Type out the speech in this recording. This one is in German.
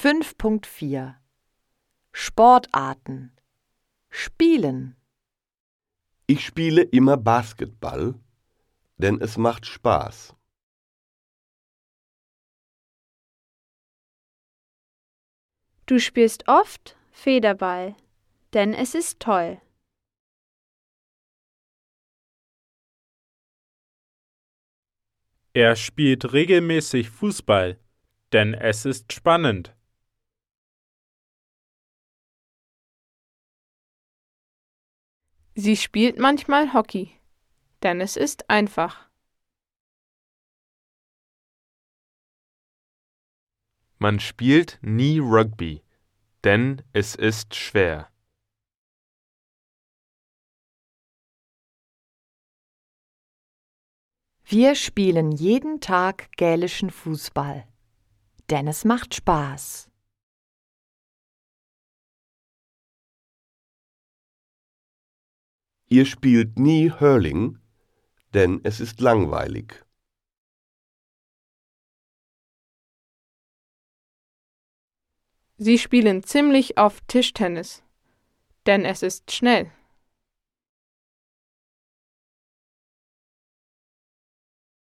5.4 Sportarten Spielen Ich spiele immer Basketball, denn es macht Spaß. Du spielst oft Federball, denn es ist toll. Er spielt regelmäßig Fußball, denn es ist spannend. Sie spielt manchmal Hockey, denn es ist einfach. Man spielt nie Rugby, denn es ist schwer. Wir spielen jeden Tag gälischen Fußball, denn es macht Spaß. Ihr spielt nie Hurling, denn es ist langweilig. Sie spielen ziemlich oft Tischtennis, denn es ist schnell.